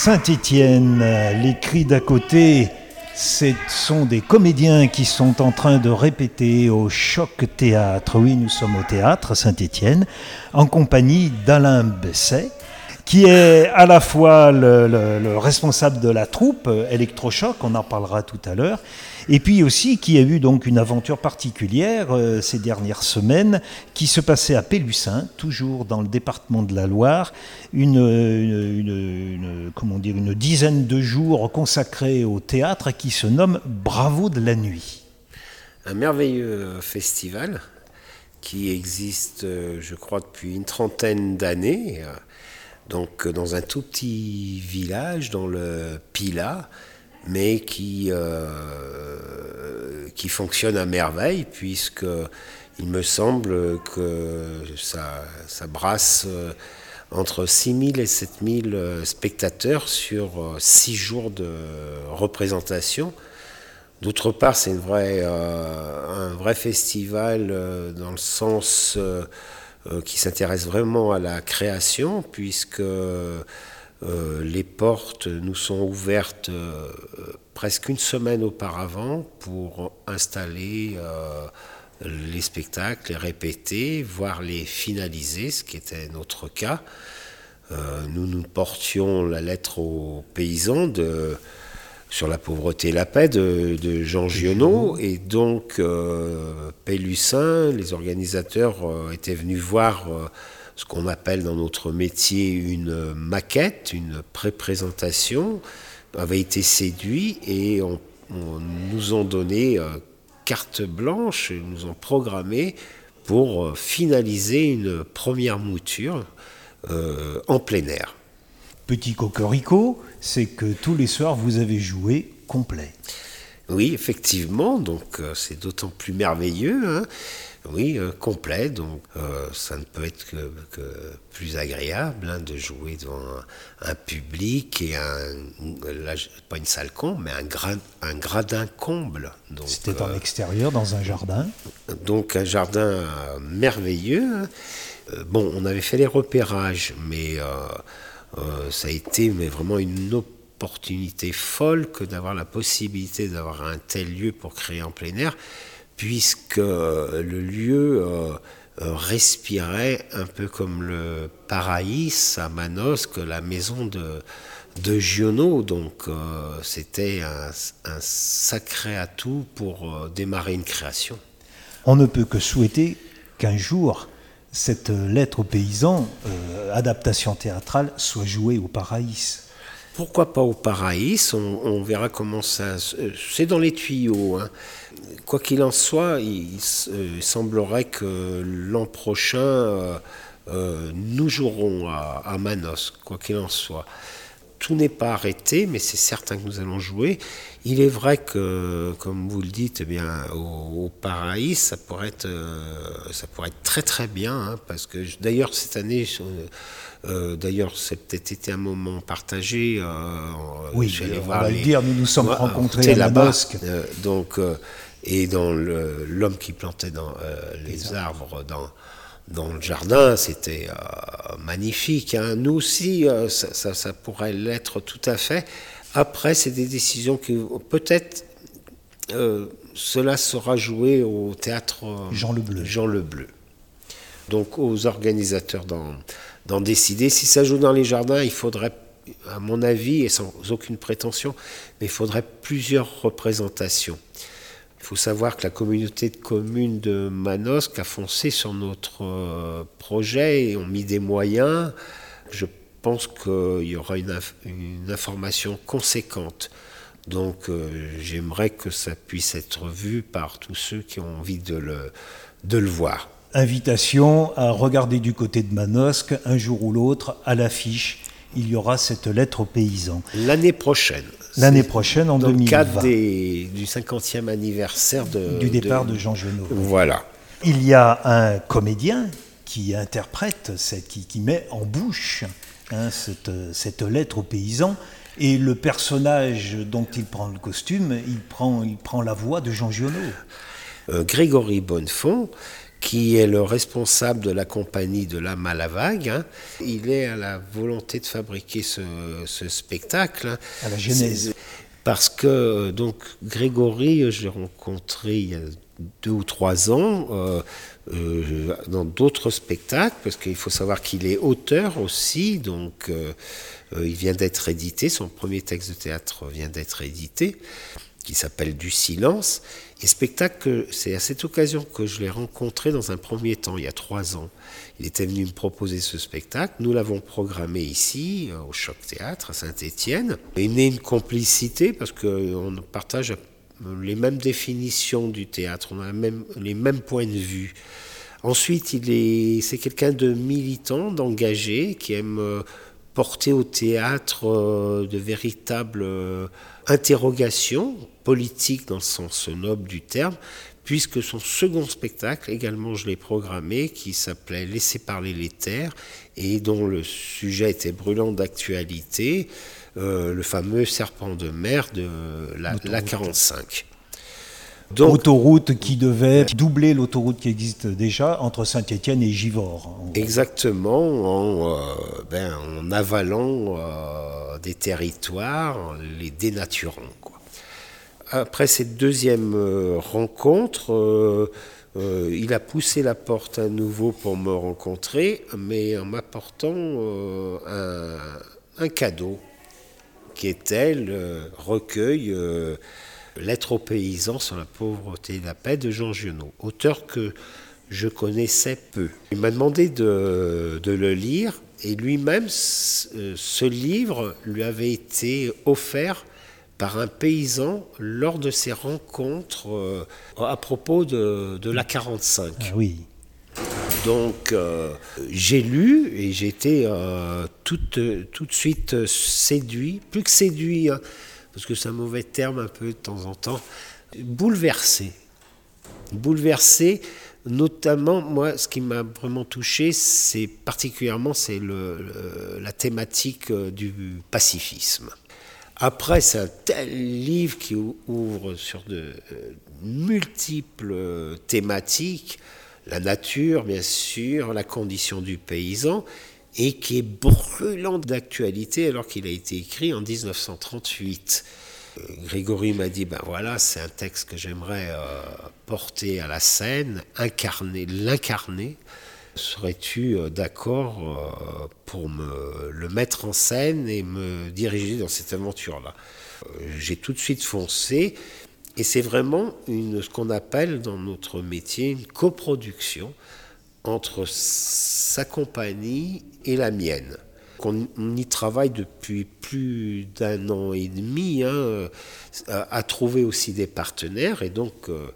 Saint-Étienne, les cris d'à côté, ce sont des comédiens qui sont en train de répéter au Choc Théâtre. Oui, nous sommes au théâtre Saint-Étienne, en compagnie d'Alain Besset, qui est à la fois le, responsable de la troupe Electrochoc, on en parlera tout à l'heure, et puis aussi qui a eu donc une aventure particulière euh, ces dernières semaines, qui se passait à Pélussin, toujours dans le département de la Loire, une, une, comment dire, une dizaine de jours consacrés au théâtre qui se nomme Bravo de la nuit. Un merveilleux festival qui existe, euh, je crois, depuis une trentaine d'années donc euh, dans un tout petit village, dans le Pila, mais qui, euh, qui fonctionne à merveille, puisque il me semble que ça, ça brasse euh, entre 6 000 et 7 000 spectateurs sur 6 jours de représentation. D'autre part, c'est un vrai festival dans le sens qui s'intéresse vraiment à la création, puisque euh, les portes nous sont ouvertes euh, presque une semaine auparavant pour installer les spectacles, les répéter, voire les finaliser, ce qui était notre cas. nous nous portions la lettre aux paysans de sur la pauvreté et la paix de, Jean Giono. Et donc, euh, Pélussin, les organisateurs euh, étaient venus voir euh, ce qu'on appelle dans notre métier une maquette, une pré-présentation, avait été séduit et on, nous ont donné carte blanche, ils nous ont programmé pour finaliser une première mouture en plein air. Petit cocorico, c'est que tous les soirs, vous avez joué complet. Oui, effectivement, donc euh, c'est d'autant plus merveilleux. Hein. oui, euh, complet, donc euh, ça ne peut être que, plus agréable hein, de jouer devant un, public et un, là, pas une salle comble, mais un, un gradin comble. C'était en extérieur, dans un jardin Donc un jardin merveilleux. Hein. bon, on avait fait les repérages, mais euh, ça a été mais vraiment une opportunité folle que d'avoir la possibilité d'avoir un tel lieu pour créer en plein air, puisque le lieu euh, euh, respirait un peu comme le Paraïs à Manosque, la maison de, de Giono. Donc c'était un, sacré atout pour démarrer une création. On ne peut que souhaiter qu'un jour, cette lettre aux paysans, euh, adaptation théâtrale, soit jouée au Paraïs. Pourquoi pas au Paraïs? On, verra comment ça. C'est dans les tuyaux. Hein. Quoi qu'il en soit, il, semblerait que l'an prochain, euh, euh, nous jouerons à Manos, quoi qu'il en soit tout n'est pas arrêté, mais c'est certain que nous allons jouer. Il est vrai que, comme vous le dites, eh bien, au, au Paraïs, ça pourrait être, euh, ça pourrait être très très bien, hein, parce que d'ailleurs cette année, euh, d'ailleurs, c'est peut-être été un moment partagé. Euh, oui, on va le dire, nous nous sommes rencontrés à la Bosque. donc, et dans l'homme qui plantait dans les arbres dans dans le jardin, c'était euh, magnifique. Hein. Nous aussi, euh, ça, pourrait l'être tout à fait. Après, c'est des décisions qui, peut-être, euh, cela sera joué au théâtre Jean le Bleu. Jean le Bleu. Donc, aux organisateurs d'en décider. Si ça joue dans les jardins, il faudrait, à mon avis, et sans aucune prétention, mais il faudrait plusieurs représentations. Il faut savoir que la communauté de communes de Manosque a foncé sur notre euh, projet et ont mis des moyens. Je pense qu'il y aura une, information conséquente. Donc euh, j'aimerais que ça puisse être vu par tous ceux qui ont envie de le, de le voir. Invitation à regarder du côté de Manosque, un jour ou l'autre, à l'affiche, il y aura cette lettre aux paysans. L'année prochaine. L'année prochaine, en 2020. Dans le cadre du 50e anniversaire du départ de, Jean Genot. Voilà. Il y a un comédien qui interprète, qui, qui met en bouche hein, cette, lettre aux paysans. Et le personnage dont il prend le costume, il prend, il prend la voix de Jean Giono. Euh, Grégory Bonnefond, qui est le responsable de la compagnie de la Malavague. Hein. Il est à la volonté de fabriquer ce, spectacle. Hein. À la genèse. Parce que donc Grégory, je l'ai rencontré il y a deux ou trois ans euh, euh, dans d'autres spectacles, parce qu'il faut savoir qu'il est auteur aussi, donc euh, il vient d'être édité, son premier texte de théâtre vient d'être édité, qui s'appelle Du silence. Et spectacle, c'est à cette occasion que je l'ai rencontré dans un premier temps, il y a trois ans. Il était venu me proposer ce spectacle. Nous l'avons programmé ici, au Choc Théâtre, à Saint-Étienne. Est né une complicité parce qu'on partage les mêmes définitions du théâtre, on a les mêmes points de vue. Ensuite, est, c'est quelqu'un de militant, d'engagé, qui aime euh, porter au théâtre euh, de véritables euh, interrogations politiques dans le sens noble du terme, puisque son second spectacle, également je l'ai programmé, qui s'appelait Laisser parler les terres, et dont le sujet était brûlant d'actualité, euh, le fameux serpent de mer de la, 45. Donc, autoroute qui devait doubler l'autoroute qui existe déjà entre Saint-Étienne et Givors. Exactement, en, euh, ben, en avalant euh, des territoires, les dénaturant. Après cette deuxième rencontre, il a poussé la porte à nouveau pour me rencontrer, mais en m'apportant un cadeau qui était le recueil euh, Lettres aux paysans sur la pauvreté et la paix de Jean Giono, auteur que je connaissais peu. Il m'a demandé de, le lire et lui-même, ce livre lui avait été offert par un paysan lors de ses rencontres euh, à propos de, de la 45. Ah oui. Donc euh, j'ai lu et j'ai été euh, tout, tout, de suite séduit, plus que séduit, hein, parce que c'est un mauvais terme un peu de temps en temps, bouleversé. Bouleversé, notamment, moi, ce qui m'a vraiment touché, c'est particulièrement c'est la thématique euh, du pacifisme. Après, c'est un tel livre qui ouvre sur de multiples thématiques la nature, bien sûr, la condition du paysan, et qui est brûlant d'actualité alors qu'il a été écrit en 1938. Euh, Grégory m'a dit, ben voilà, c'est un texte que j'aimerais euh, porter à la scène, incarner, l'incarner. Serais-tu euh, d'accord pour me le mettre en scène et me diriger dans cette aventure-là? J'ai tout de suite foncé, et c'est vraiment une, ce qu'on appelle dans notre métier une coproduction entre sa compagnie et la mienne. On, y travaille depuis plus d'un an et demi hein, à, trouver aussi des partenaires et donc euh,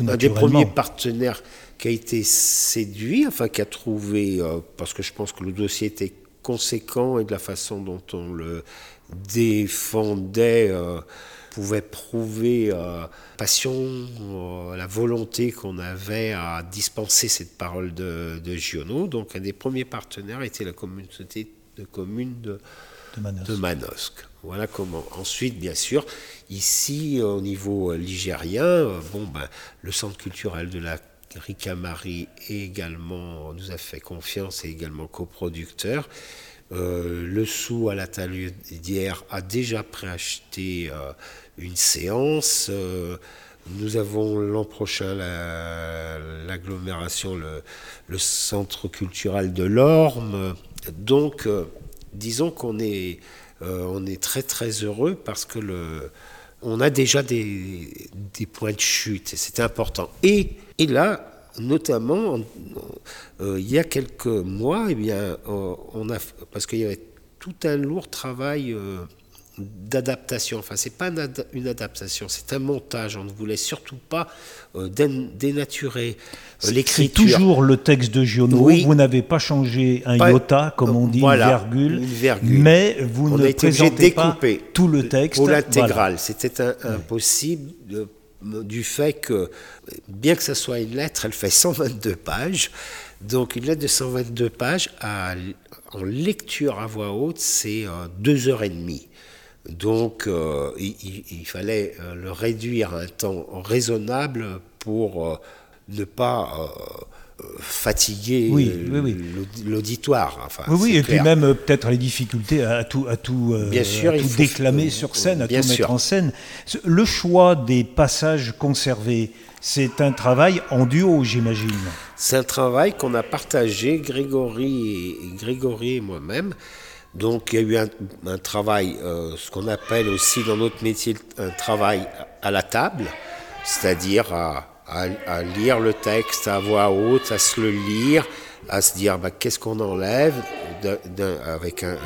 un des premiers partenaires qui a été séduit, enfin qui a trouvé, euh, parce que je pense que le dossier était conséquent et de la façon dont on le défendait. Euh, pouvait prouver euh, passion, euh, la volonté qu'on avait à dispenser cette parole de, de Giono. Donc un des premiers partenaires était la communauté de communes de, de, Manosque. Voilà comment. Ensuite, bien sûr, ici, au niveau ligérien, bon, ben, le centre culturel de la Ricamari également nous a fait confiance et également coproducteur. Euh, le sou à l'atelier d'hier a déjà préacheté euh, une séance. Euh, nous avons l'an prochain l'agglomération, le, centre culturel de l'Orme. Donc, disons qu'on est, est très très heureux parce que le, on a déjà des, points de chute et c'est important. Et, et là, notamment, euh, il y a quelques mois, eh bien, euh, on a, parce qu'il y avait tout un lourd travail euh, d'adaptation. Enfin, c'est pas une adaptation, c'est un montage. On ne voulait surtout pas dénaturer l'écriture. C'est toujours le texte de Giono. Vous n'avez pas changé un iota, comme on dit, une, virgule, mais vous ne présentez pas tout le texte. Ou l'intégrale. C'était impossible de du fait que, bien que ce soit une lettre, elle fait 122 pages. Donc une lettre de 122 pages, en lecture à voix haute, c'est euh, deux heures et demie. Donc euh, il, fallait euh, le réduire à un temps raisonnable pour ne pas fatiguer Oui, euh, oui, oui. l'audi- l'auditoire. Enfin, Oui, et puis même euh, peut-être les difficultés à tout, à tout, euh, Bien sûr, à il tout faut- déclamer euh, sur scène, à tout mettre en scène. Le choix des passages conservés, c'est un travail en duo, j'imagine. C'est un travail qu'on a partagé, Grégory et, et Grégory et moi-même. Donc il y a eu un, travail, euh, ce qu'on appelle aussi dans notre métier un travail à la table, c'est-à-dire à, lire le texte à voix haute, à se le lire, à se dire bah, qu'est-ce qu'on enlève d'un- avec un,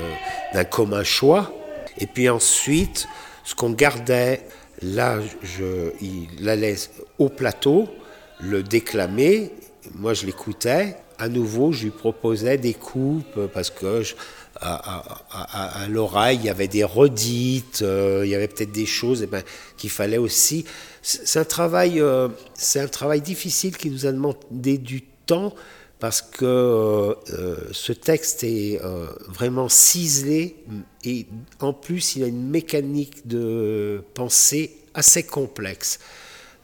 un- commun choix. Et puis ensuite, ce qu'on gardait, là, il allait au plateau, le déclamer. Moi, je l'écoutais. À nouveau, je lui proposais des coupes parce que je- à, l'oreille, il y avait des redites, euh, il y avait peut-être des choses eh ben, qu'il fallait aussi. C'est un travail, euh, c'est un travail difficile qui nous a demandé du temps parce que euh, ce texte est vraiment ciselé et en plus il a une mécanique de pensée assez complexe.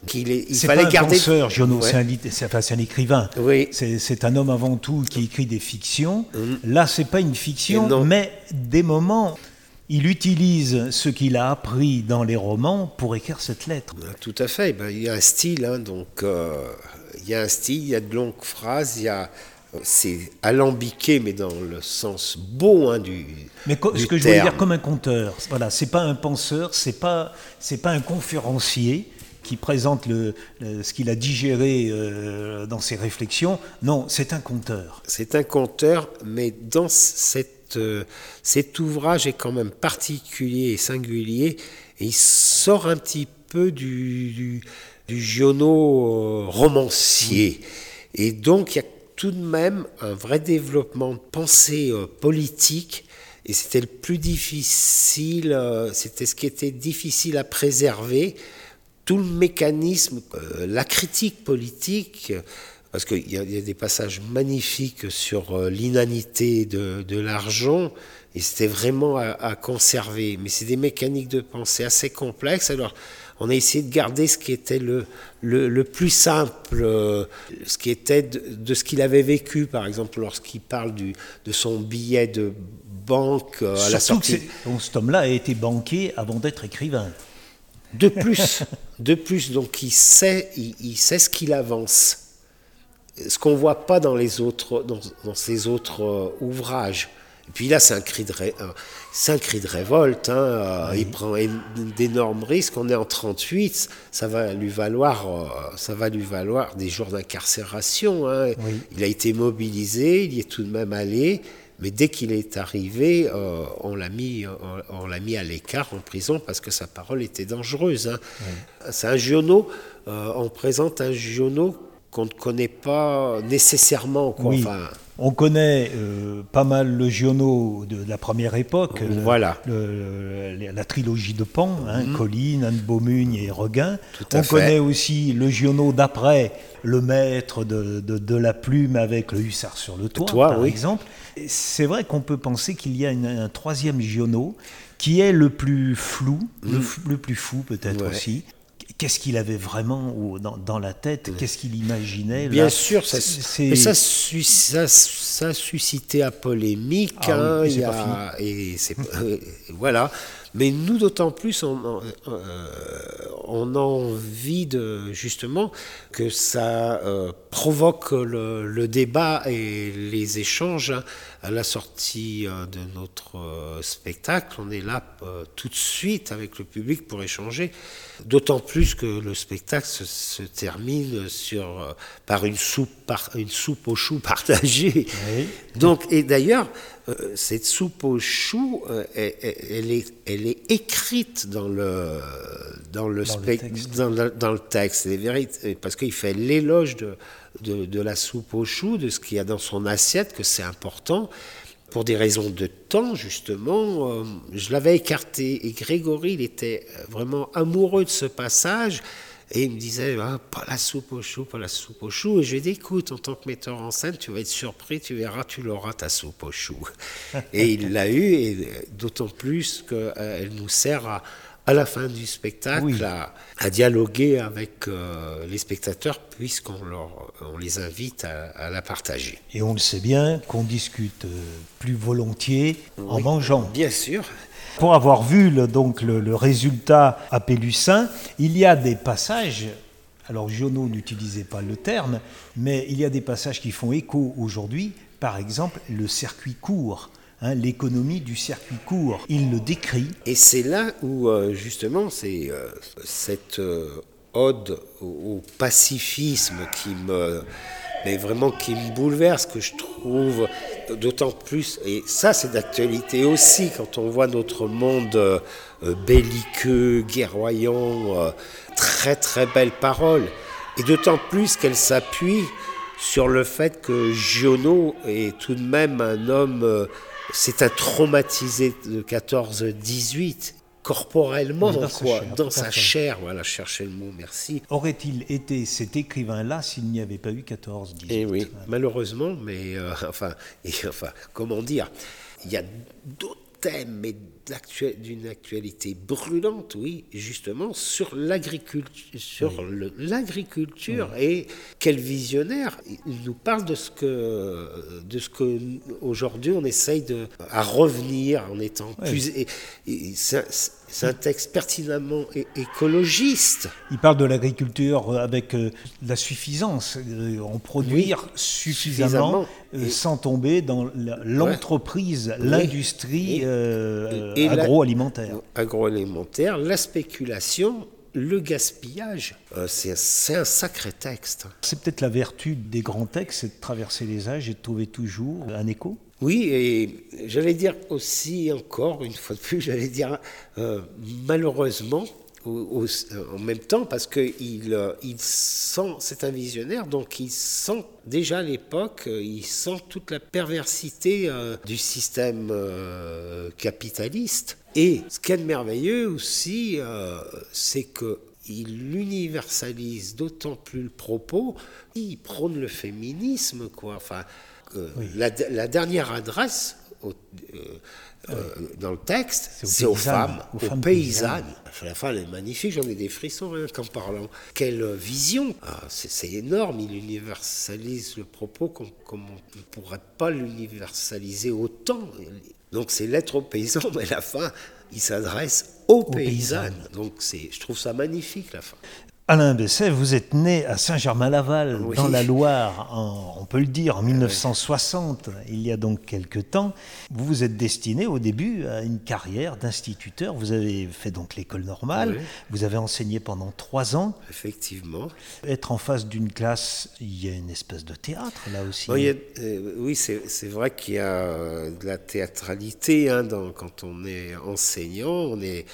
Qu'il il fallait pas un garder. penseur, Giono, Ouais. c'est un, enfin, écrivain. Oui. C'est un homme avant tout qui écrit des fictions. Là, c'est pas une fiction, mais des moments, il utilise ce qu'il a appris dans les romans pour écrire cette lettre. Ah, Tout à fait. Ben, il y a un style, hein, donc euh, il y a un style, il y a de longues phrases, il y a euh, c'est alambiqué, mais dans le sens beau hein, du. Mais du ce que je voulais dire comme un conteur, voilà, c'est pas un penseur, c'est pas c'est pas un conférencier qui présente ce qu'il a digéré euh, dans ses réflexions. Non, c'est un conteur. C'est un conteur, mais dans euh, cet ouvrage est quand même particulier et singulier, et il sort un petit peu du, du, du Giono euh, romancier. Et donc il y a tout de même un vrai développement de pensée politique, et c'était le plus difficile, c'était ce qui était difficile à préserver tout le mécanisme, euh, la critique politique, parce qu'il y, a- il y a des passages magnifiques sur euh, l'inanité de, de l'argent, et c'était vraiment à, à conserver. Mais c'est des mécaniques de pensée assez complexes. Alors, on a essayé de garder ce qui était le, le, le plus simple, euh, ce qui était de, de ce qu'il avait vécu, par exemple, lorsqu'il parle du, de son billet de banque à la Surtout que sortie. c'est- bon, cet homme-là a été banquier avant d'être écrivain. De plus, de plus, donc il sait, il, il sait ce qu'il avance. Ce qu'on voit pas dans les autres, dans, dans ses autres euh, ouvrages. Et puis là, c'est un cri de, ré- c'est un cri de révolte. hein, euh, Il prend d'énormes risques. On est en 38, ça va lui valoir, euh, ça va lui valoir des jours d'incarcération. hein. Oui. Il a été mobilisé, il y est tout de même allé. Mais dès qu'il est arrivé, euh, on l'a mis, on, on l'a mis à l'écart en prison parce que sa parole était dangereuse. hein. C'est un Giono, euh, on présente un Giono qu'on ne connaît pas nécessairement. Quoi. Oui. Enfin, On connaît euh, pas mal le Giono de la première époque, Voilà. le- le- la trilogie de Pan, hein, Colline, Anne Beaumugne et Regain. Tout à On fait. connaît aussi le Giono d'après, le maître de, de- de la plume avec le hussard sur le toit, toit, par oui. exemple. C'est vrai qu'on peut penser qu'il y a une- un troisième Giono qui est le plus flou, le, le plus fou peut-être. Ouais. aussi. Qu'est-ce qu'il avait vraiment dans, dans la tête Qu'est-ce qu'il imaginait Bien là sûr, ça, C'est- mais ça, su- ça, ça a suscité à polémique. Ah hein, y a- et euh, voilà. Mais nous, d'autant plus, on, on, euh, on a envie de justement que ça euh, provoque le, le débat et les échanges. À la sortie euh, de notre spectacle, on est là tout de suite avec le public pour échanger. D'autant plus que le spectacle se, se termine sur, par une soupe, par, une soupe aux choux partagée. Oui. Donc, et d'ailleurs, cette soupe aux choux, euh, elle, est, elle est écrite dans le, dans le, Dans le spec- texte. dans le, dans le texte. C'est vérit- parce qu'il fait l'éloge de, de, de la soupe aux choux, de ce qu'il y a dans son assiette, que c'est important. Pour des raisons de temps, justement, euh, je l'avais écarté. Et Grégory, il était vraiment amoureux de ce passage. Et il me disait, Ah, pas la soupe aux choux, pas la soupe aux choux. Et je lui ai dit, écoute, en tant que metteur en scène, tu vas être surpris, tu verras, tu l'auras ta soupe aux choux. et il l'a eu, et d'autant plus qu'elle nous sert à, à la fin du spectacle à, dialoguer avec euh, les spectateurs puisqu'on on les invite à, la partager. Et on le sait bien qu'on discute euh, plus volontiers en mangeant. Bien sûr. Pour avoir vu le, donc le, résultat à Pélussin, il y a des passages alors Giono n'utilisait pas le terme, mais il y a des passages qui font écho aujourd'hui, par exemple le circuit court. Hein, l'économie du circuit court. Il le décrit. Et c'est là où, euh, justement, c'est euh, cette euh, ode au, pacifisme qui me, mais vraiment qui me bouleverse, que je trouve d'autant plus, et ça c'est d'actualité aussi, quand on voit notre monde belliqueux, guerroyant, très très belle parole, et d'autant plus qu'elle s'appuie sur le fait que Giono est tout de même un homme c'est un traumatisé de 14-18 corporellement dans, quoi Dans sa chair, voilà, chercher le mot, merci. Aurait-il été cet écrivain-là s'il n'y avait pas eu 14 18 Eh oui, malheureusement, mais euh, enfin, et, enfin, comment dire? Il y a d'autres thème, mais d'une actualité brûlante, oui, justement, sur l'agriculture, sur l'agriculture et quel visionnaire. Il nous parle de ce que, de ce que aujourd'hui on essaye de à revenir en étant plus. Et, c'est un texte pertinemment écologiste. Il parle de l'agriculture avec euh, la suffisance, euh, en produire suffisamment, euh, sans tomber dans l'entreprise, l'industrie agroalimentaire. Agroalimentaire, la spéculation, le gaspillage, c'est un sacré texte. C'est peut-être la vertu des grands textes, c'est de traverser les âges et de trouver toujours un écho oui, et j'allais dire aussi encore, une fois de plus, j'allais dire euh, malheureusement, en même temps, parce qu'il euh, il sent, c'est un visionnaire, donc il sent déjà à l'époque, euh, il sent toute la perversité du système capitaliste. Et ce qui est merveilleux aussi, c'est que il universalise d'autant plus le propos, il prône le féminisme, quoi. Enfin, la, dernière adresse euh, euh, dans le texte, c'est aux, femmes, aux, paysannes. La fin, elle est magnifique, j'en ai des frissons rien qu'en parlant. Quelle vision ah, C'est énorme, il universalise le propos comme, on ne pourrait pas l'universaliser autant. Donc c'est l'être aux paysans, mais la fin, il s'adresse aux, paysannes. Donc je trouve ça magnifique la fin. Alain Besset, vous êtes né à Saint-Germain-Laval, dans la Loire, on peut le dire, en 1960, il y a donc quelque temps. Vous vous êtes destiné au début à une carrière d'instituteur. Vous avez fait donc l'école normale, vous avez enseigné pendant trois ans. Effectivement. Être en face d'une classe, il y a une espèce de théâtre là aussi. Oui, euh, c'est vrai qu'il y a de la théâtralité hein, quand on est enseignant. On est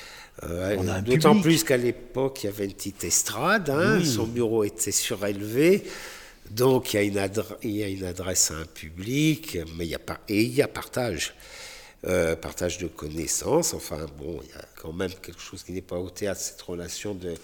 euh, d'autant plus qu'à l'époque, il y avait une petite estrade, hein, son bureau était surélevé, donc il y, a une il y, a une adresse à un public, mais il y a et il y a partage. Euh, partage de connaissances, enfin bon, il y a quand même quelque chose qui n'est pas au théâtre, cette relation de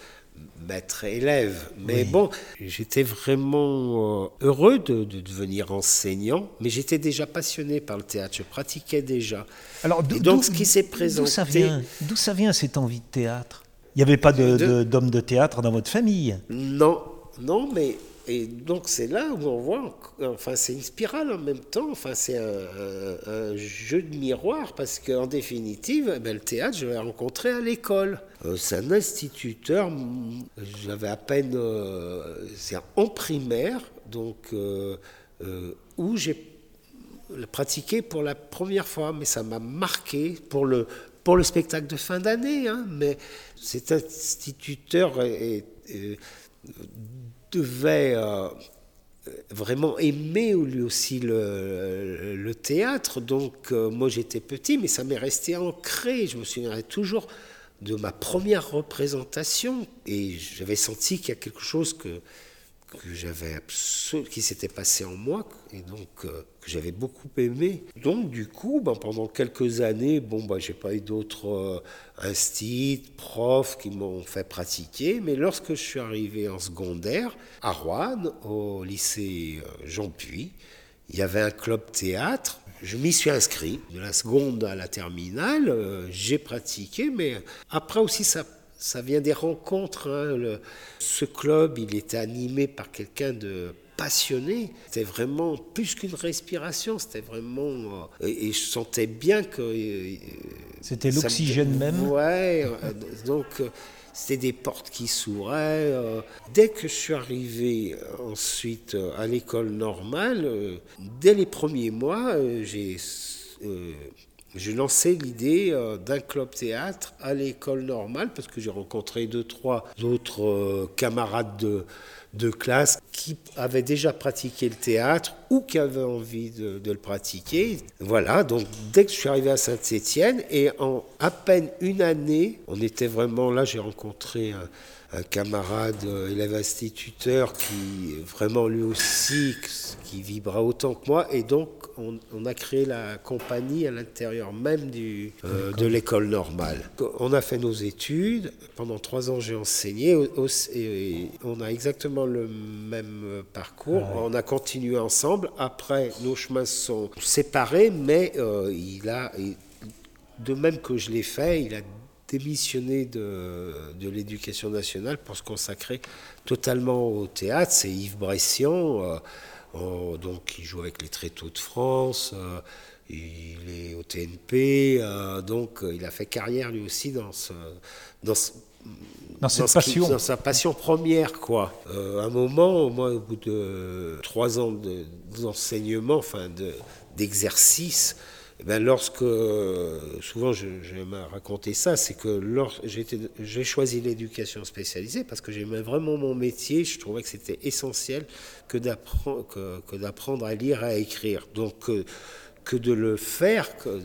maître-élève. Mais bon, j'étais vraiment euh, heureux de, devenir enseignant, mais j'étais déjà passionné par le théâtre, je pratiquais déjà. Alors, donc ce qui s'est présenté... D'où ça, vient cette envie de théâtre? Il n'y avait pas d'homme de, de théâtre dans votre famille? Non, non, mais et donc c'est là où on voit, enfin c'est une spirale en même temps, enfin c'est un, jeu de miroir parce qu'en définitive, eh ben, le théâtre je l'ai rencontré à l'école. Euh, c'est un instituteur, j'avais à peine, euh, c'est en primaire, donc euh, où j'ai pratiqué pour la première fois, mais ça m'a marqué pour le pour le spectacle de fin d'année, hein, mais cet instituteur est devait euh, vraiment aimer lui aussi le, théâtre. Donc euh, moi j'étais petit, mais ça m'est resté ancré. Je me souviendrai toujours de ma première représentation et j'avais senti qu'il y a quelque chose que que j'avais qui s'était passé en moi et donc euh, que j'avais beaucoup aimé. Donc du coup, ben, pendant quelques années, bon, ben, j'ai pas eu d'autres euh, instits, profs qui m'ont fait pratiquer, mais lorsque je suis arrivé en secondaire à Rouen, au lycée euh, Jean Puy, il y avait un club théâtre je m'y suis inscrit. De la seconde à la terminale, euh, j'ai pratiqué, mais après aussi ça, ça vient des rencontres. Hein. ce club, il était animé par quelqu'un de passionné. C'était vraiment plus qu'une respiration, c'était vraiment... Euh, et, je sentais bien que... Euh, c'était l'oxygène même Ouais, donc c'était des portes qui s'ouvraient. Dès que je suis arrivé ensuite à l'école normale, dès les premiers mois, j'ai j'ai lancé l'idée d'un club théâtre à l'école normale parce que j'ai rencontré deux, trois autres camarades de, classe qui avaient déjà pratiqué le théâtre ou qui avaient envie de, le pratiquer. Voilà, donc dès que je suis arrivé à Saint-Étienne, et en à peine une année, on était vraiment là, j'ai rencontré un, un camarade euh, élève instituteur qui vraiment lui aussi qui vibra autant que moi. Et donc on, a créé la compagnie à l'intérieur même du, euh, de l'école normale. On a fait nos études, pendant trois ans j'ai enseigné, et on a exactement le même parcours, ah on a continué ensemble, après nos chemins sont séparés, mais euh, il a, de même que je l'ai fait, il a démissionné de, de l'éducation nationale pour se consacrer totalement au théâtre. C'est Yves Bressian, euh, donc qui joue avec les Tréteaux de France. Euh, il est au TNP, euh, donc il a fait carrière lui aussi dans ce, dans, dans, cette passion. dans sa passion première, quoi. à un moment, moi, au bout de trois ans d'enseignement, enfin d'exercice, ben lorsque, souvent je, je raconté ça, c'est que j'ai choisi l'éducation spécialisée parce que j'aimais vraiment mon métier, je trouvais que c'était essentiel que d'apprendre à lire, à écrire. Donc euh, que de le faire, que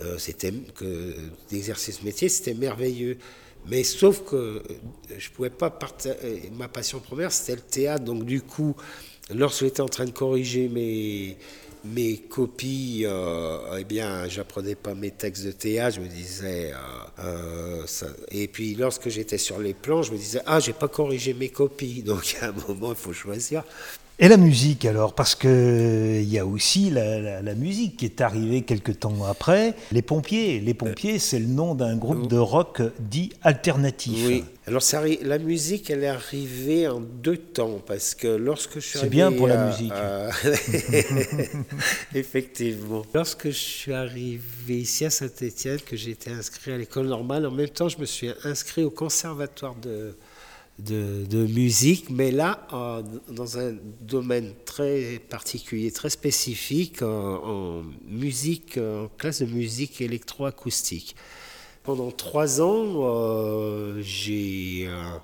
euh, d'exercer ce métier, c'était merveilleux. Mais sauf que je pouvais pas ma passion première c'était le théâtre, donc du coup, lorsque j'étais en train de corriger mes mes copies, euh, eh bien, j'apprenais pas mes textes de théâtre, je me disais, euh, euh, et puis lorsque j'étais sur les plans, je me disais, ah, j'ai pas corrigé mes copies, donc à un moment, il faut choisir. Et la musique alors Parce qu'il y a aussi la, musique qui est arrivée quelque temps après. Les Pompiers. Les Pompiers, c'est le nom d'un groupe de rock dit alternatif. Oui. Alors la musique, elle est arrivée en deux temps. Parce que lorsque je suis C'est bien pour la musique. Effectivement. Lorsque je suis arrivé ici à Saint-Étienne, que j'ai été inscrit à l'école normale, en même temps, je me suis inscrit au conservatoire de de, musique, mais là, dans un domaine très particulier, très spécifique, en, musique, en classe de musique électroacoustique. Pendant trois ans, euh, j'ai euh,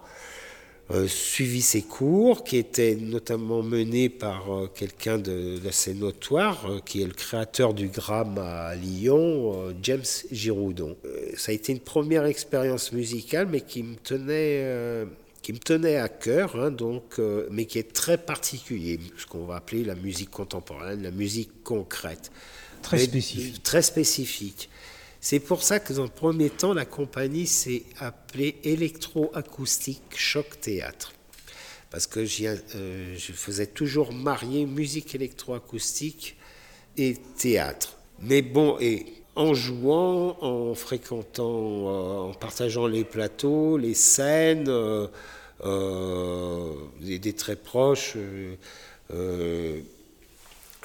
euh, suivi ces cours qui étaient notamment menés par quelqu'un d'assez notoire, qui est le créateur du gramme à Lyon, James Giroudon. ça a été une première expérience musicale, mais qui me tenait qui me tenait à cœur, hein, donc, euh, mais qui est très particulier, ce qu'on va appeler la musique contemporaine, la musique concrète. Très spécifique. Très spécifique. C'est pour ça que dans le premier temps, la compagnie s'est appelée Électroacoustique Choc Théâtre. Parce que euh, je faisais toujours marier musique électroacoustique et théâtre. Mais bon, et en jouant, en fréquentant, euh, en partageant les plateaux, les scènes, euh, des, très proches. Euh, euh,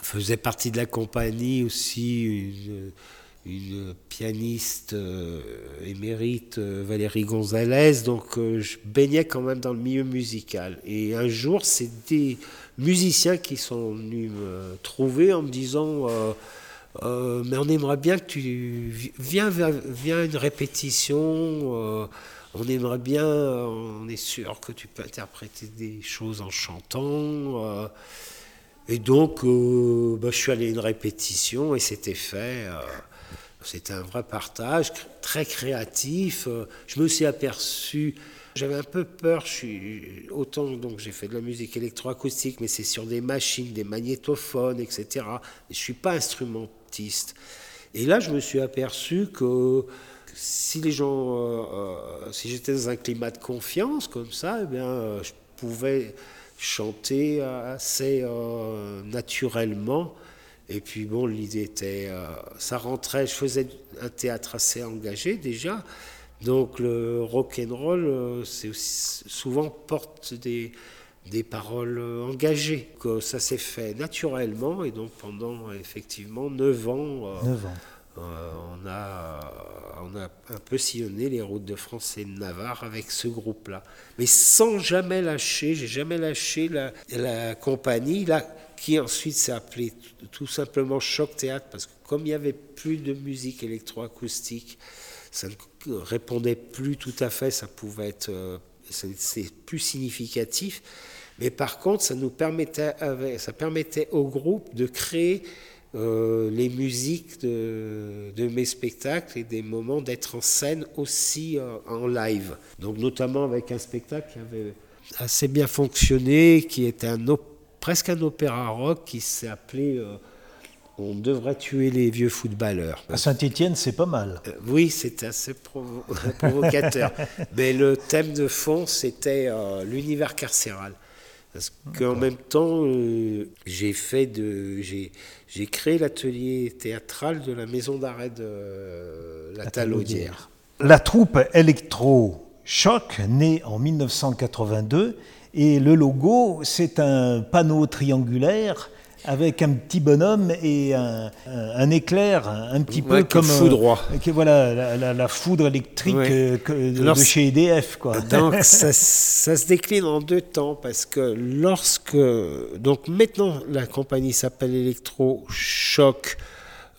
faisait partie de la compagnie aussi une, pianiste émérite, Valérie Gonzalez, donc je baignais quand même dans le milieu musical. Et un jour, c'est des musiciens qui sont venus me trouver en me disant Mais on aimerait bien que tu viens, viens une répétition on aimerait bien, on est sûr que tu peux interpréter des choses en chantant. Euh, et donc, euh, bah, je suis allé à une répétition et c'était fait. Euh, c'était un vrai partage, très créatif. je me suis aperçu, j'avais un peu peur. Autant donc j'ai fait de la musique électroacoustique, mais c'est sur des machines, des magnétophones, etc. je suis pas Et là, je me suis aperçu que si les gens, euh, euh, si j'étais dans un climat de confiance comme ça, eh bien, euh, je pouvais chanter assez naturellement. Et puis bon, l'idée était, ça rentrait, je faisais un théâtre assez engagé déjà, donc le rock and roll, c'est souvent porte des, des paroles engagées. Que ça s'est fait naturellement et donc pendant effectivement 9 ans. 9 ans. Euh, on, a, on a un peu sillonné les routes de France et de Navarre avec ce groupe-là. Mais sans jamais lâcher, j'ai jamais lâché la, la compagnie, là, qui ensuite s'est appelée tout simplement Choc Théâtre, parce que comme il n'y avait plus de musique électroacoustique, ça ne répondait plus tout à fait, ça pouvait être, euh, c'est plus significatif. Mais par contre, ça nous permettait, ça permettait au groupe de créer euh, les musiques de, mes spectacles et des moments d'être en scène aussi euh, en live. Donc notamment avec un spectacle qui avait assez bien fonctionné, qui était presque un opéra rock qui appelé euh, On devrait tuer les vieux footballeurs. À Saint-Étienne, c'est pas mal. oui, c'était assez provocateur. Mais le thème de fond, c'était l'univers carcéral. Parce qu'en même temps, j'ai fait de, j'ai, créé l'atelier théâtral de la maison d'arrêt de la Talaudière. La troupe électro-choc, née en 1982, et le logo, c'est un panneau triangulaire avec un petit bonhomme et un, éclair un petit peu comme foudroie. Euh, voilà la, foudre électrique euh, de, chez EDF quoi. Donc ça, ça, se décline en deux temps parce que lorsque donc maintenant la compagnie s'appelle Electro Choc.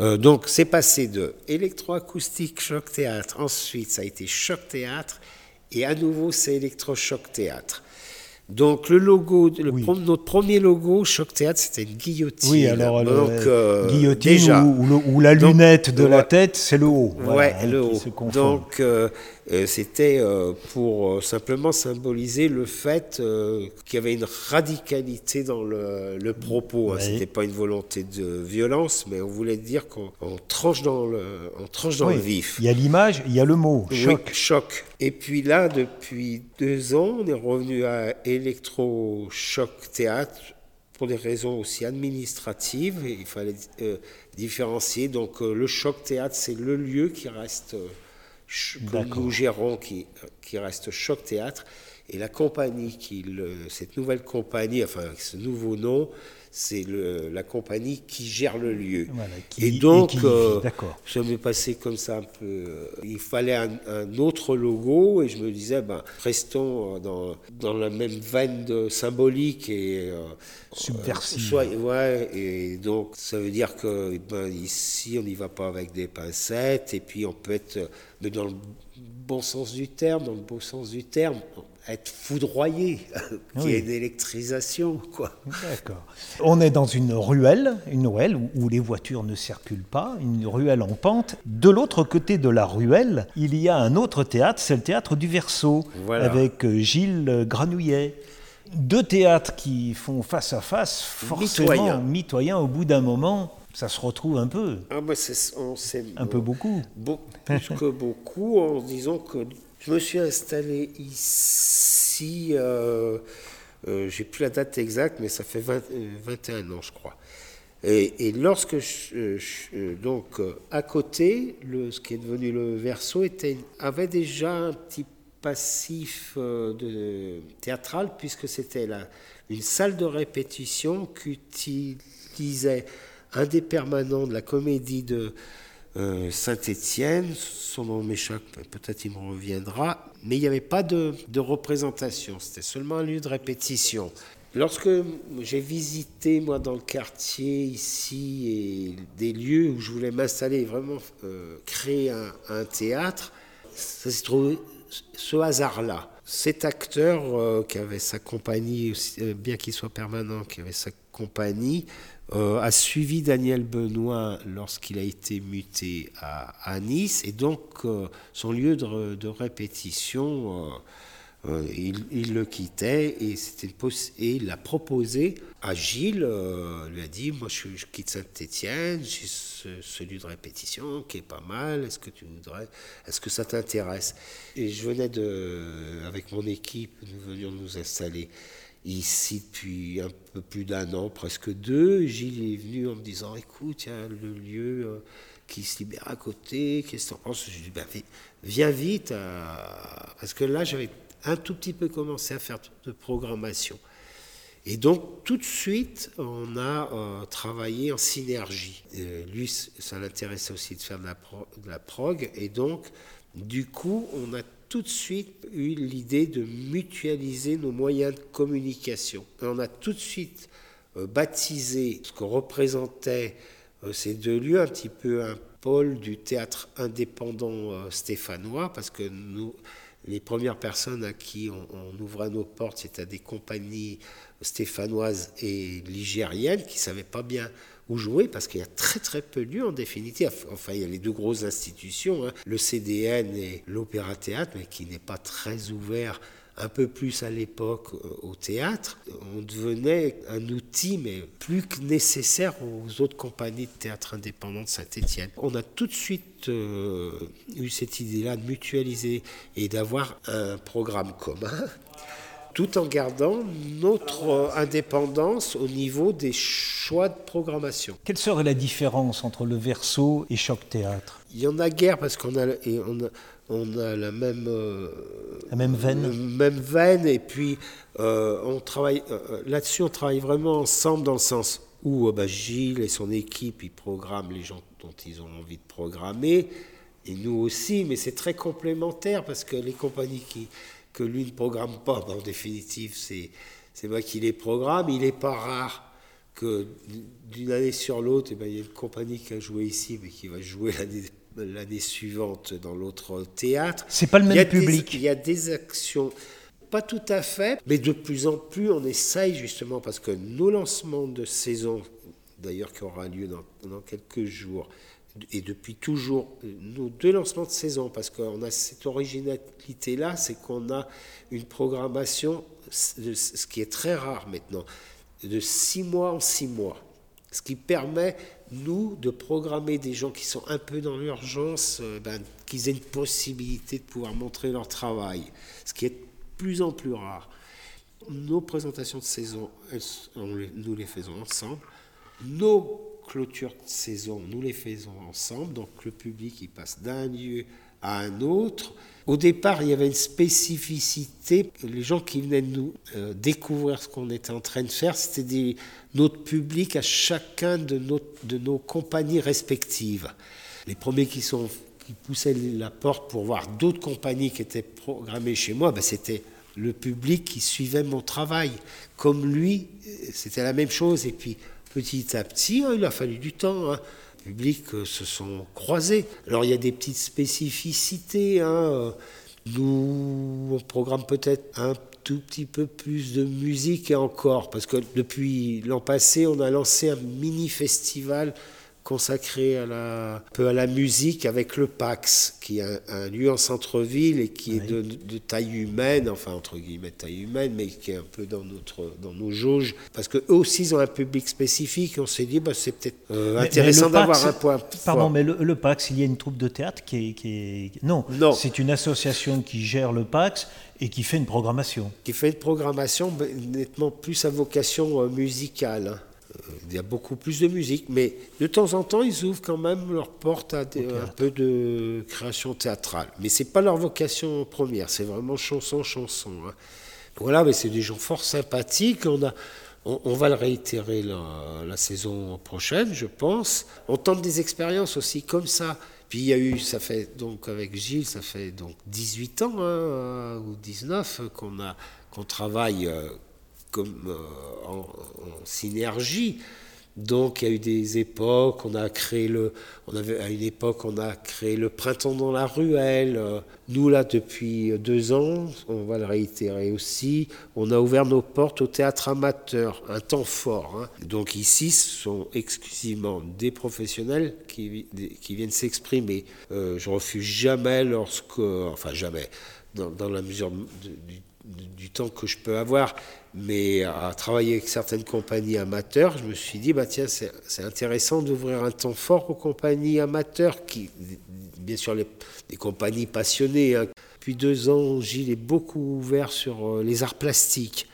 Euh, donc c'est passé de électroacoustique choc théâtre, ensuite ça a été choc théâtre et à nouveau c'est électrochoc théâtre. Donc le logo, notre premier logo, Choc Théâtre, c'était une guillotine. Oui, alors donc, euh, guillotine ou, la lunette de la tête, c'est le haut. ouais, le haut. Donc euh, c'était pour simplement symboliser le fait qu'il y avait une radicalité dans le, propos. Hein. C'était pas une volonté de violence, mais on voulait dire qu'on tranche dans le, on tranche dans le vif. Il y a l'image, il y a le mot. Choc. choc. Et puis là, depuis deux ans, on est revenu à électrochoc théâtre pour des raisons aussi administratives. il fallait euh, différencier. Donc euh, le choc théâtre, c'est le lieu qui reste, euh, que nous gérons, qui, qui reste choc théâtre. Et la compagnie, qui, cette nouvelle compagnie, enfin avec ce nouveau nom, c'est la compagnie qui gère le lieu. et donc, euh, ça m'est passé comme ça un peu. Euh, il fallait un, autre logo et je me disais, ben, restons dans, dans la même veine de symbolique et euh, subversif. ouais, et donc ça veut dire que ben, ici on n'y va pas avec des pincettes et puis on peut être, mais dans le bon sens du terme, dans le beau sens du terme, être foudroyé, qu'il y ait une électrisation. Quoi. D'accord. On est dans une ruelle, une ruelle où, les voitures ne circulent pas, une ruelle en pente. De l'autre côté de la ruelle, il y a un autre théâtre, c'est le théâtre du Verseau, avec euh, Gilles Granouillet. Deux théâtres qui font face à face, forcément mitoyens au bout d'un moment ça se retrouve un peu. Ah bah on un peu beaucoup. plus que beaucoup, en disant que je me suis installé ici, euh, euh, j'ai plus la date exacte, mais ça fait 21 euh, ans, je crois. Et, lorsque je, donc à côté, ce qui est devenu le verso avait déjà un petit passif de, théâtral puisque c'était une salle de répétition qu'utilisait un des permanents de la comédie de euh, Saint-Étienne, son nom m'échappe, peut-être il me reviendra, mais il n'y avait pas de, représentation, c'était seulement un lieu de répétition. Lorsque j'ai visité, moi, dans le quartier ici, des lieux où je voulais m'installer, vraiment euh, créer un, théâtre, ça s'est trouvé ce hasard-là. Cet acteur euh, qui avait sa compagnie, bien qu'il soit permanent, qui avait sa compagnie, euh, a suivi Daniel Benoît lorsqu'il a été muté à, Nice et donc euh, son lieu de, répétition, euh, il, le quittait et, et il a proposé à Gilles, lui a dit moi je, quitte Saint-Étienne, j'ai ce, lieu de répétition qui est pas mal, est-ce que tu voudrais, est-ce que ça t'intéresse? Et je venais de, avec mon équipe, nous venions nous installer ici depuis un peu plus d'un an, presque deux. Gilles est venu en me disant Écoute, il y a le lieu euh, qui se libère à côté, qu'est-ce que tu en penses? Je lui ai dit ben, Viens vite, euh, parce que là, j'avais un tout petit peu commencé à faire de programmation. Et donc, tout de suite, on a euh, travaillé en synergie. lui, ça l'intéressait aussi de faire de la, de la prog, et donc, du coup, on a tout de suite eu l'idée de mutualiser nos moyens de communication. on a tout de suite euh, baptisé ce que représentaient euh, ces deux lieux, un petit peu un pôle du théâtre indépendant euh, stéphanois, parce que les premières personnes à qui on, ouvrait nos portes, c'était des compagnies stéphanoises et ligériennes qui ne savaient pas bien où jouer parce qu'il y a très très peu de lieux en définitive. Enfin, il y a les deux grosses institutions, hein, le CDN et l'Opéra Théâtre, mais qui n'est pas très ouvert un peu plus à l'époque euh, au théâtre, on devenait un outil, mais plus que nécessaire aux autres compagnies de théâtre indépendants de Saint-Étienne. On a tout de suite euh, eu cette idée-là de mutualiser et d'avoir un programme commun tout en gardant notre indépendance au niveau des choix de programmation. Quelle serait la différence entre le verso et Choc Théâtre? Il y en a guère parce qu'on a, on a, la même, euh, la même veine. Même veine et puis euh, on travaille euh, là-dessus, on travaille vraiment ensemble dans le sens où bah, Gilles et son équipe ils programment les gens dont ils ont envie de programmer et nous aussi, mais c'est très complémentaire parce que les compagnies qui que lui ne programme pas. en définitive, c'est, c'est moi qui les programme. Il n'est pas rare que d'une année sur l'autre, eh ben, il y a une compagnie qui a joué ici, mais qui va jouer l'année, suivante dans l'autre théâtre. C'est pas le même public. il y a des actions, pas tout à fait, mais de plus en plus, on essaye justement, parce que nos lancements de saison, d'ailleurs qui aura lieu dans, dans quelques jours, et depuis toujours nos deux lancements de saison, parce qu'on a cette originalité-là, c'est qu'on a une programmation, ce qui est très rare maintenant, de six mois en six mois. Ce qui permet, nous, de programmer des gens qui sont un peu dans l'urgence, euh, ben, qu'ils aient une possibilité de pouvoir montrer leur travail, ce qui est de plus en plus rare. Nos présentations de saison, nous les faisons ensemble. Clôture de saison, nous les faisons ensemble, donc le public il passe d'un lieu à un autre. Au départ, il y avait une spécificité. Les gens qui venaient nous euh, découvrir ce qu'on était en train de faire, c'était notre public à chacun de, de nos compagnies respectives. Les premiers qui, sont, qui poussaient la porte pour voir d'autres compagnies qui étaient programmées chez moi, ben c'était le public qui suivait mon travail. Comme lui, euh, c'était la même chose. Et puis, petit à petit, hein, il a fallu du temps. Hein. Les publics euh, se sont croisés. Alors il y a des petites spécificités. Hein. Nous, on programme peut-être un tout petit peu plus de musique et encore, parce que depuis l'an passé, on a lancé un mini-festival consacré à la, un peu à la musique avec le Pax, qui est un, lieu en centre-ville et qui est de, taille humaine, enfin entre guillemets taille humaine, mais qui est un peu dans, notre, dans nos jauges, parce qu'eux aussi ils ont un public spécifique, on s'est dit bah, c'est peut-être euh, intéressant d'avoir un point. Pardon, mais le, Pax, il y a une troupe de théâtre qui est... Qui est... Non, non. c'est une association qui gère le Pax et qui fait une programmation. Qui fait une programmation nettement plus à vocation euh, musicale. Hein il y a beaucoup plus de musique, mais de temps en temps, ils ouvrent quand même leur porte à un peu de création théâtrale. Mais c'est pas leur vocation première, c'est vraiment chanson, chanson. Hein. Voilà, mais c'est des gens fort sympathiques. On, a, on, va le réitérer la, saison prochaine, je pense. On tente des expériences aussi comme ça. Puis il y a eu, ça fait donc avec Gilles, ça fait donc 18 ans hein, ou 19 qu'on a qu'on travaille. Euh, comme euh, en, synergie. Donc il y a eu des époques, on a créé le, à une époque on a créé le printemps dans la ruelle. Nous là depuis deux ans, on va le réitérer aussi. On a ouvert nos portes au théâtre amateur, un temps fort. Hein. Donc ici, ce sont exclusivement des professionnels qui, qui viennent s'exprimer. Euh, je refuse jamais lorsque, enfin jamais, dans, dans la mesure du du temps que je peux avoir, mais à travailler avec certaines compagnies amateurs, je me suis dit, bah tiens, c'est intéressant d'ouvrir un temps fort aux compagnies amateurs, qui, bien sûr, les, des compagnies passionnées. Hein. Depuis deux ans, Gilles est beaucoup ouvert sur euh, les arts plastiques.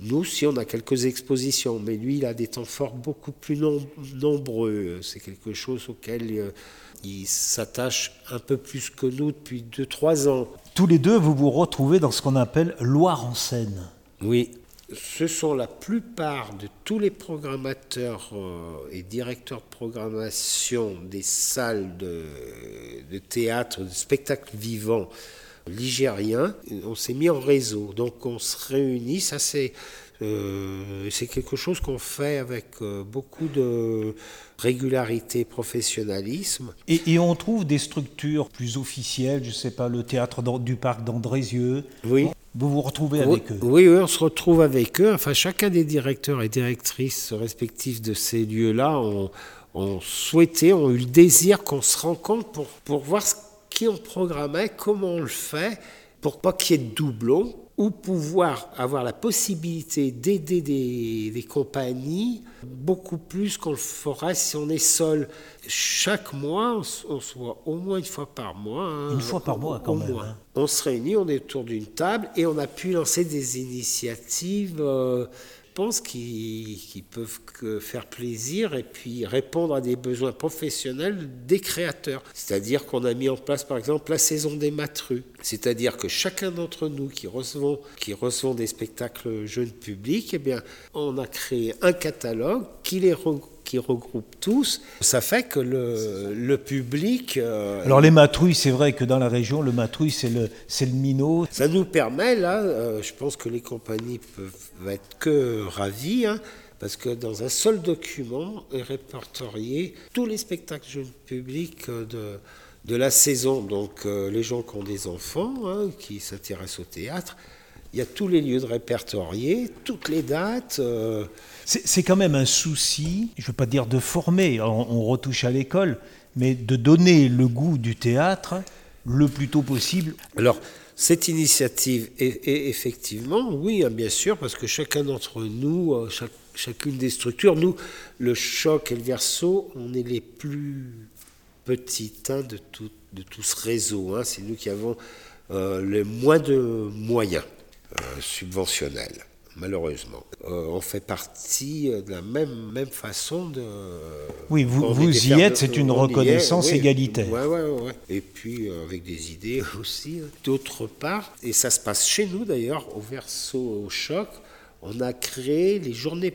Nous, si on a quelques expositions, mais lui, il a des temps forts beaucoup plus nombreux. C'est quelque chose auquel euh, il s'attache un peu plus que nous depuis 2-3 ans. Tous les deux, vous vous retrouvez dans ce qu'on appelle Loire en scène. Oui, ce sont la plupart de tous les programmateurs euh, et directeurs de programmation des salles de, de théâtre, de spectacles vivants ligérien, on s'est mis en réseau. Donc on se réunit, ça c'est euh, c'est quelque chose qu'on fait avec euh, beaucoup de régularité, professionnalisme. Et, on trouve des structures plus officielles, je ne sais pas, le théâtre du parc d'Andrézieux. Oui. Vous vous retrouvez avec eux oui, oui, on se retrouve avec eux. Enfin, chacun des directeurs et directrices respectifs de ces lieux-là ont, ont souhaité, ont eu le désir qu'on se rencontre pour, pour voir ce qui on programmait, comment on le fait, pour pas qu'il y ait de doublons, ou pouvoir avoir la possibilité d'aider des, compagnies beaucoup plus qu'on le ferait si on est seul. Chaque mois, on, se voit au moins une fois par mois. Hein. une fois par mois, quand même. Hein. On se réunit, on est autour d'une table et on a pu lancer des initiatives. Euh, qu'ils peuvent faire plaisir et puis répondre à des besoins professionnels des créateurs. C'est-à-dire qu'on a mis en place par exemple la saison des matrus. C'est-à-dire que chacun d'entre nous qui recevons, qui recevons des spectacles jeunes publics, eh bien, on a créé un catalogue qui les qui regroupe tous, ça fait que le, le public... Euh, Alors les matrouilles, c'est vrai que dans la région, le matrouille, c'est le, c'est le minot. Ça nous permet, là, euh, je pense que les compagnies peuvent être que ravies, hein, parce que dans un seul document est répertorié tous les spectacles jeunes publics de, de la saison. Donc euh, les gens qui ont des enfants, hein, qui s'intéressent au théâtre, il y a tous les lieux de répertoriés, toutes les dates. Euh. C'est quand même un souci, je ne veux pas dire de former, on, retouche à l'école, mais de donner le goût du théâtre le plus tôt possible. Alors, cette initiative est, effectivement, oui, hein, bien sûr, parce que chacun d'entre nous, euh, chacune des structures, nous, le choc et le verso, on est les plus petites hein, de, tout, de tout ce réseau. Hein. C'est nous qui avons euh, le moins de moyens. Euh, subventionnel, malheureusement. Euh, on fait partie euh, de la même, même façon de... Oui, vous, vous y êtes, c'est une reconnaissance égalitaire. Oui, ouais, ouais, Et puis avec des idées aussi. Hein. D'autre part, et ça se passe chez nous d'ailleurs, au verso au choc, on a créé les journées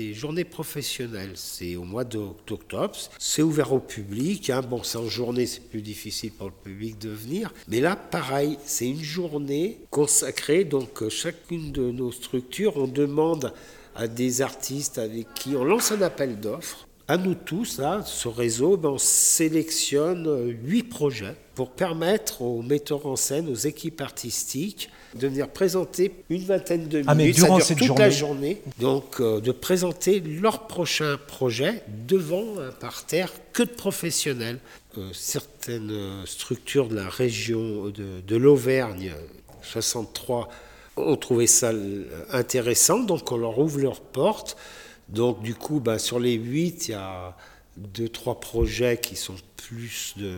des journées professionnelles. C'est au mois d'octobre. C'est ouvert au public. Hein. Bon, c'est en journée, c'est plus difficile pour le public de venir. Mais là, pareil, c'est une journée consacrée. Donc, euh, chacune de nos structures, on demande à des artistes avec qui on lance un appel d'offres à nous tous, là, ce réseau, ben, on sélectionne euh, huit projets pour permettre aux metteurs en scène, aux équipes artistiques, de venir présenter une vingtaine de ah, minutes, durant cette toute journée. la journée, donc euh, de présenter leur prochain projet devant un parterre que de professionnels. Euh, certaines structures de la région de, de l'Auvergne, 63, ont trouvé ça intéressant, donc on leur ouvre leurs portes. Donc du coup, ben, sur les huit, il y a deux, trois projets qui sont plus de,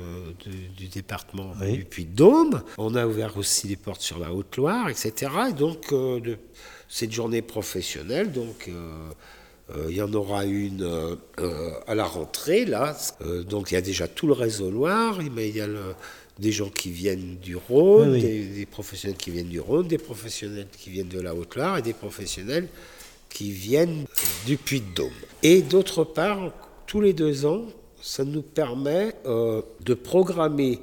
du département du Puy-de-Dôme. On a ouvert aussi des portes sur la Haute-Loire, etc. Et donc, euh, de, cette journée professionnelle, donc... Euh, euh, il y en aura une à la rentrée, là. donc il y a déjà tout le réseau Loire, mais il y a des gens qui viennent du Rhône, Des, des, professionnels qui viennent du Rhône, des professionnels qui viennent de la Haute-Loire et des professionnels qui viennent du Puy-de-Dôme. Et d'autre part, tous les deux ans, ça nous permet euh, de programmer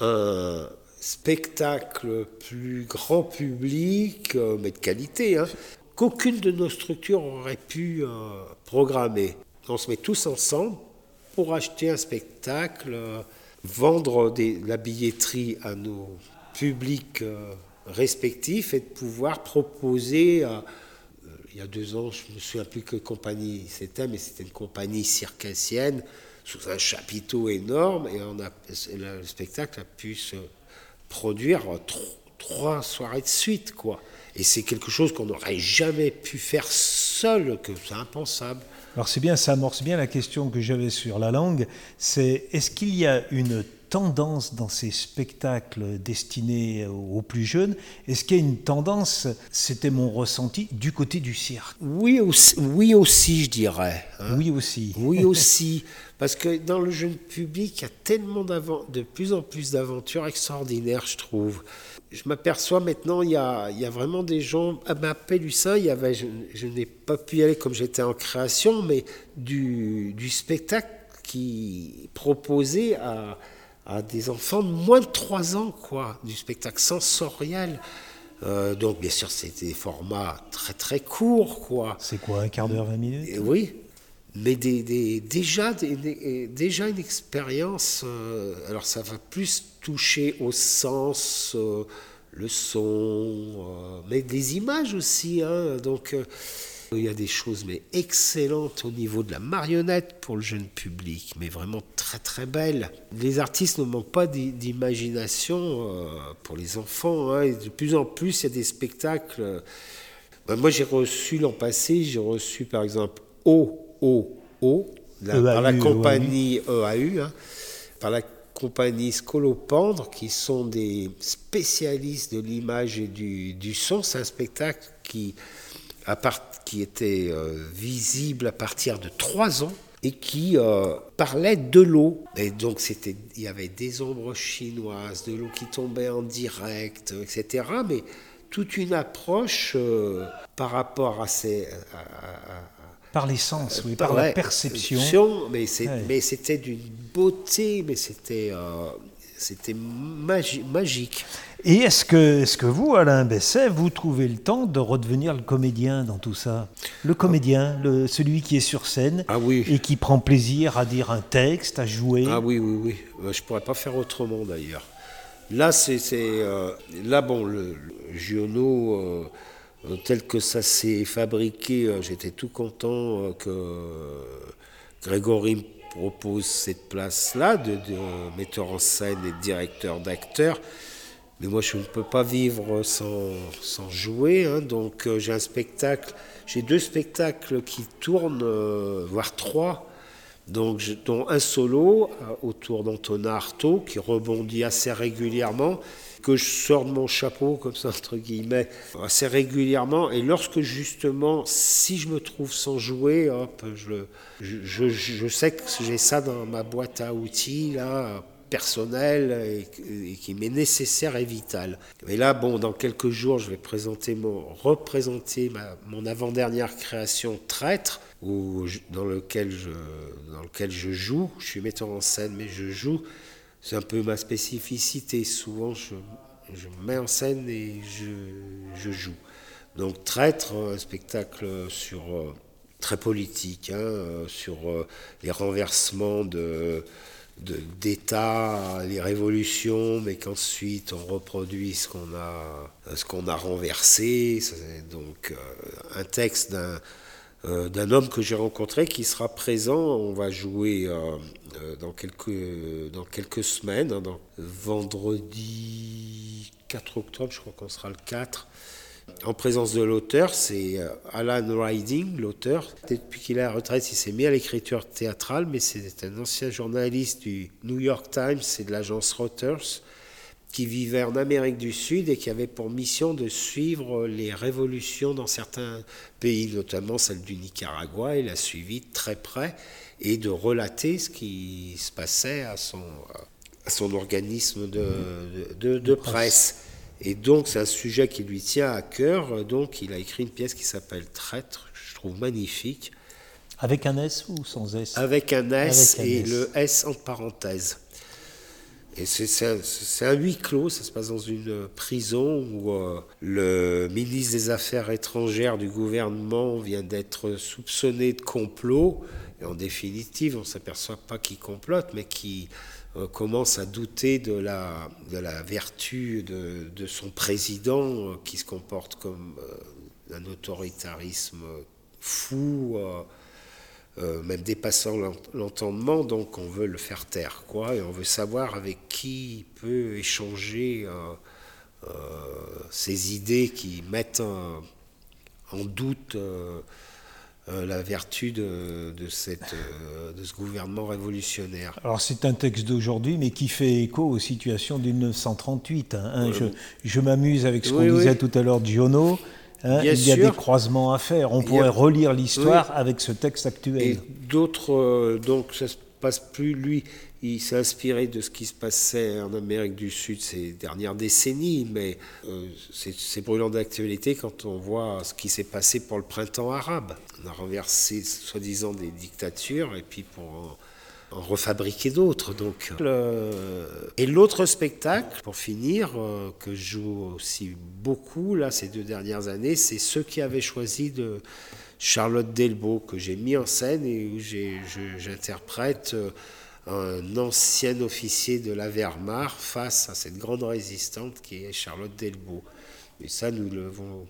un spectacle plus grand public, euh, mais de qualité, hein, qu'aucune de nos structures aurait pu euh, programmer. On se met tous ensemble pour acheter un spectacle, vendre des, la billetterie à nos publics respectifs et de pouvoir proposer il y a deux ans, je ne me souviens plus quelle compagnie c'était, mais c'était une compagnie circassienne sous un chapiteau énorme et le spectacle a pu se produire trois, soirées de suite, quoi. Et c'est quelque chose qu'on n'aurait jamais pu faire seul, que c'est impensable. Alors c'est bien, ça amorce bien la question que j'avais sur la langue, c'est est-ce qu'il y a une tendance dans ces spectacles destinés aux plus jeunes Est-ce qu'il y a une tendance, c'était mon ressenti, du côté du cirque? Oui aussi, oui aussi je dirais. Hein? Oui aussi. Oui aussi. Parce que dans le jeune public, il y a tellement de plus en plus d'aventures extraordinaires, je trouve. Je m'aperçois maintenant, il y, a, il y a, vraiment des gens. À ma Pélussin, il y avait, je, je n'ai pas pu y aller comme j'étais en création, mais du, du spectacle qui proposait à, à, des enfants de moins de 3 ans, quoi, du spectacle sensoriel. Euh, donc, bien sûr, c'était des formats très très courts, quoi. C'est quoi, un quart d'heure, 20 minutes Oui, mais des, des, déjà, des, déjà une expérience. Euh, alors, ça va plus toucher au sens, euh, le son, mais des images aussi. Hein, donc, il y a des choses mais excellentes au niveau de la marionnette pour le jeune public, mais vraiment très très belles. Les artistes ne manquent pas d'imagination euh, pour les enfants. Hein, et de plus en plus, il y a des spectacles. Ben, moi, j'ai reçu l'an passé, j'ai reçu par exemple O, O, O, par la compagnie EAU, hein, par la compagnie Scolopendre, qui sont des spécialistes de l'image et du, du son. C'est un spectacle qui qui était euh, visible à partir de 3 ans et qui euh, parlait de l'eau. Et donc c'était, il y avait des ombres chinoises, de l'eau qui tombait en direct, etc. Mais toute une approche euh, par rapport à ces... par les sens, oui, par, la perception. Mais, mais c'était d'une beauté, mais c'était, c'était magique. Et est-ce que, est que vous, Alain Besset, vous trouvez le temps de redevenir le comédien dans tout ça? Le comédien, le, celui qui est sur scène ah oui. et qui prend plaisir à dire un texte, à jouer? Ah oui, oui, oui. Euh, je ne pourrais pas faire autrement d'ailleurs. Là, c'est, euh, là bon, le, le Giono, euh, tel que ça s'est fabriqué, j'étais tout content que Grégory propose cette place-là de, metteur en scène et directeur d'acteur. Mais moi, je ne peux pas vivre sans, sans jouer. Hein. donc, euh, j'ai un spectacle, j'ai deux spectacles qui tournent, euh, voire trois. Donc, dont un solo euh, autour d'Antonin Artaud qui rebondit assez régulièrement, que je sors de mon chapeau, comme ça, entre guillemets, assez régulièrement. Et lorsque justement, si je me trouve sans jouer, hop, je, je, je sais que j'ai ça dans ma boîte à outils, là, personnel et, qui m'est nécessaire et vital. Et là, bon, dans quelques jours, je vais présenter mon, représenter ma, mon avant-dernière création Traître, dans, lequel je, dans lequel je joue. Je suis metteur en scène, mais je joue. C'est un peu ma spécificité. Souvent, je, je mets en scène et je, je joue. Donc Traître, un spectacle sur euh, très politique, hein, euh, sur euh, les renversements de d'État, les révolutions, mais qu'ensuite on reproduit ce qu'on a, ce qu'on a renversé. donc euh, un texte d'un euh, d'un homme que j'ai rencontré qui sera présent. On va jouer euh, dans, quelques, dans quelques semaines, hein, vendredi 4 octobre, je crois qu'on sera le 4 en présence de l'auteur, c'est euh, Alan Riding, l'auteur. Depuis qu'il est à la retraite, il s'est mis à l'écriture théâtrale, mais c'est un ancien journaliste du New York Times et de l'agence Reuters qui vivait en Amérique du Sud et qui avait pour mission de suivre les révolutions dans certains pays, notamment celle du Nicaragua. Il a suivi très près et de relater ce qui se passait à son, à son organisme de, de, de presse. Et donc, c'est un sujet qui lui tient à cœur. Donc, il a écrit une pièce qui s'appelle Traître, que je trouve magnifique. Avec un S ou sans S? Avec un S et le S en parenthèse. Et c'est un, huis clos, ça se passe dans une prison où euh, le ministre des Affaires étrangères du gouvernement vient d'être soupçonné de complot. Et en définitive, on ne s'aperçoit pas qu'il complote, mais qui commence à douter de la, de la vertu de, de son président euh, qui se comporte comme euh, un autoritarisme fou, même dépassant l'entendement, donc on veut le faire taire, quoi, et on veut savoir avec qui il peut échanger ces idées qui mettent en doute euh, la vertu de, de, cette, euh, de ce gouvernement révolutionnaire. Alors c'est un texte d'aujourd'hui, mais qui fait écho aux situations du 1938. Hein, hein. je, je m'amuse avec ce qu'on disait tout à l'heure Giono. Hein, il y a des croisements à faire. On pourrait relire l'histoire avec ce texte actuel. Et d'autres, euh, donc ça se passe plus. Lui, il s'est inspiré de ce qui se passait en Amérique du Sud ces dernières décennies, mais euh, c'est brûlant d'actualité quand on voit ce qui s'est passé pour le printemps arabe. On a renversé soi-disant des dictatures et puis pour en, refabriquer d'autres. Donc, Et l'autre spectacle, pour finir, euh, que je joue aussi beaucoup là ces deux dernières années, c'est ceux qui avaient choisi de Charlotte Delbo que j'ai mis en scène et où j'interprète. Euh, un ancien officier de la Wehrmacht face à cette grande résistante qui est Charlotte Delbo. Et ça, nous l'avons,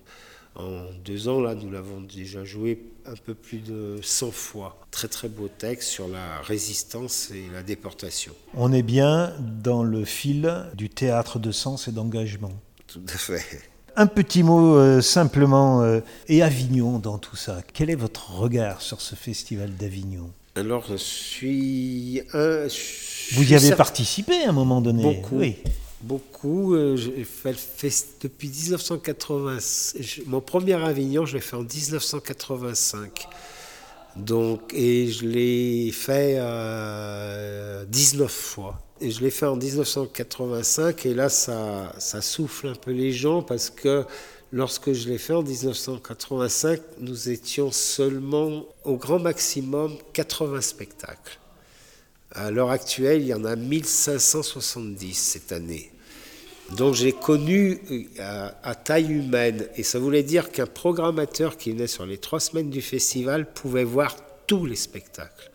en deux ans, là, nous l'avons déjà joué un peu plus de 100 fois. Très très beau texte sur la résistance et la déportation. On est bien dans le fil du théâtre de sens et d'engagement. Tout à fait. Un petit mot euh, simplement, euh, et Avignon dans tout ça. Quel est votre regard sur ce festival d'Avignon? Alors, je suis. Vous y avez participé à un moment donné Beaucoup. Oui. Beaucoup. Euh, fait, depuis 1980. Mon premier Avignon, je l'ai fait en 1985. Donc, et je l'ai fait 19 fois. Et je l'ai fait en 1985, et là, ça, ça souffle un peu les gens parce que Lorsque je l'ai fait en 1985, nous étions seulement au grand maximum 80 spectacles. À l'heure actuelle, il y en a 1570 cette année. Donc j'ai connu euh, à, taille humaine, et ça voulait dire qu'un programmateur qui venait sur les trois semaines du festival pouvait voir tous les spectacles.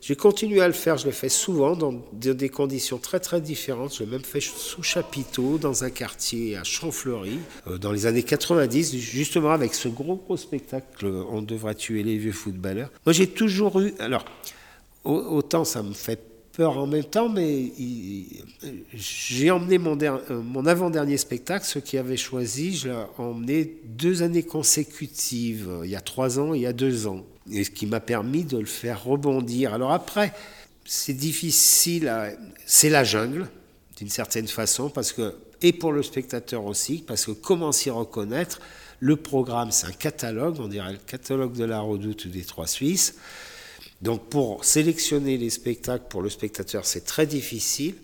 J'ai continué à le faire, je l'ai fait souvent dans des conditions très très différentes. Je l'ai même fait sous chapiteau dans un quartier à Champfleury euh, dans les années 90, justement avec ce gros gros spectacle On devrait tuer les vieux footballeurs. Moi j'ai toujours eu, alors autant ça me fait peur en même temps, mais j'ai emmené mon, euh, mon avant-dernier spectacle, ceux qui avaient choisi, je l'ai emmené deux années consécutives, il y a trois ans il y a deux ans et ce qui m'a permis de le faire rebondir. Alors après, c'est difficile, c'est la jungle, d'une certaine façon, parce que, et pour le spectateur aussi, parce que comment s'y reconnaître Le programme, c'est un catalogue, on dirait le catalogue de la redoute des Trois Suisses. Donc pour sélectionner les spectacles pour le spectateur, c'est très difficile.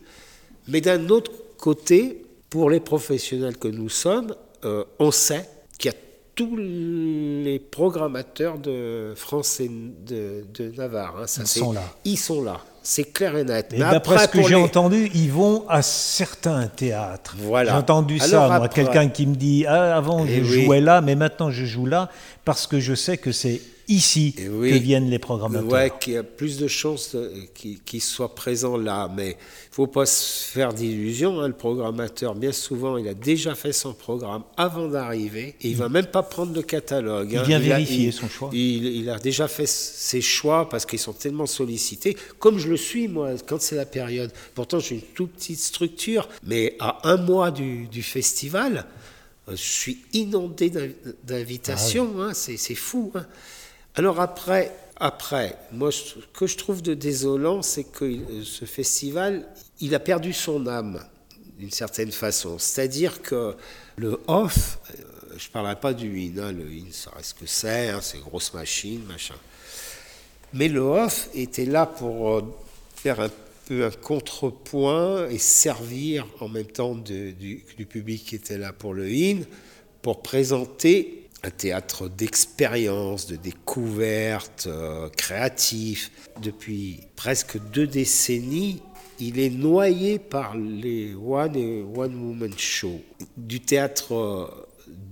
Mais d'un autre côté, pour les professionnels que nous sommes, euh, on sait qu'il y a tous les programmateurs de France et de, Navarre. Hein, ça, ils sont là. Ils sont là. C'est clair et net. Et d'après ce que j'ai entendu, ils vont à certains théâtres. Voilà. J'ai entendu ça, quelqu'un qui me dit ah, avant eh je jouais là, mais maintenant je joue là parce que je sais que c'est ici que viennent les programmateurs. Oui, qu'il y a plus de chances qu'ils soient présents là. Mais il ne faut pas se faire d'illusions. Hein. Le programmateur, bien souvent, il a déjà fait son programme avant d'arriver et il ne va même pas prendre le catalogue. Il hein. vient vérifier son choix. Il, a déjà fait ses choix parce qu'ils sont tellement sollicités. Comme je le suis, moi, quand c'est la période. Pourtant, j'ai une toute petite structure, mais à un mois du, festival, euh, je suis inondé d'invitations. Ah hein. C'est fou. Alors après, après, moi, ce que je trouve de désolant, c'est que euh, ce festival, il a perdu son âme, d'une certaine façon. C'est-à-dire que le off, euh, je ne parlerai pas du in, hein, le in, ça reste que c'est, hein, c'est grosse machine, machin. Mais le off était là pour euh, faire un peu un contrepoint et servir en même temps du, du public qui était là pour le in, pour présenter un théâtre d'expérience, de découverte, euh, créatif. Depuis presque deux décennies, il est noyé par les One et One Woman Show, du théâtre euh,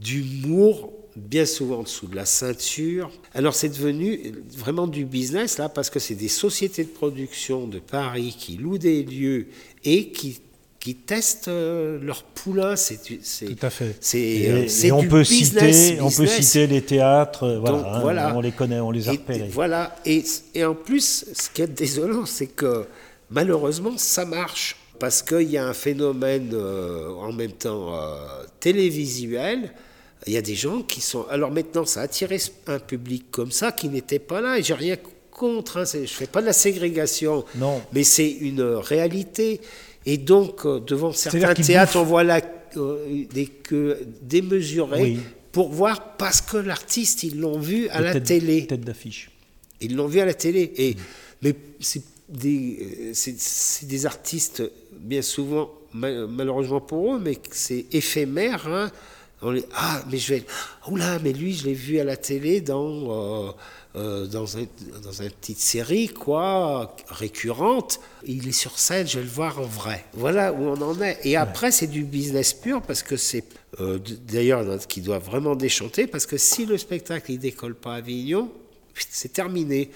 d'humour bien souvent en dessous de la ceinture. Alors c'est devenu vraiment du business là parce que c'est des sociétés de production de Paris qui louent des lieux et qui qui testent euh, leur poulain. C'est, Tout à fait. C'est, et, on, peut citer, on peut citer les théâtres, euh, hein, voilà, on les connaît, on les a repérés. Voilà, et, et, en plus, ce qui est désolant, c'est que malheureusement, ça marche. Parce qu'il y a un phénomène euh, en même temps télévisuel il y a des gens qui sont. Alors maintenant, ça a attiré un public comme ça qui n'était pas là, et j'ai rien contre, hein, je ne fais pas de la ségrégation, non. mais c'est une réalité. Et donc, euh, devant certains théâtres, on voit la, euh, des queues démesurées pour voir, parce que l'artiste, ils l'ont vu à la télé. Tête d'affiche. Ils l'ont vu à la télé. Et, Mais c'est des, c'est, des artistes, bien souvent, malheureusement pour eux, mais c'est éphémère. Hein. ah, mais je vais. Oula, mais lui, je l'ai vu à la télé dans. Euh, euh, dans, un, dans une petite série, quoi, récurrente. Il est sur scène, je vais le voir en vrai. Voilà où on en est. Et après, c'est du business pur parce que c'est euh, d'ailleurs qui doit vraiment déchanter parce que si le spectacle il décolle pas à Avignon, c'est terminé.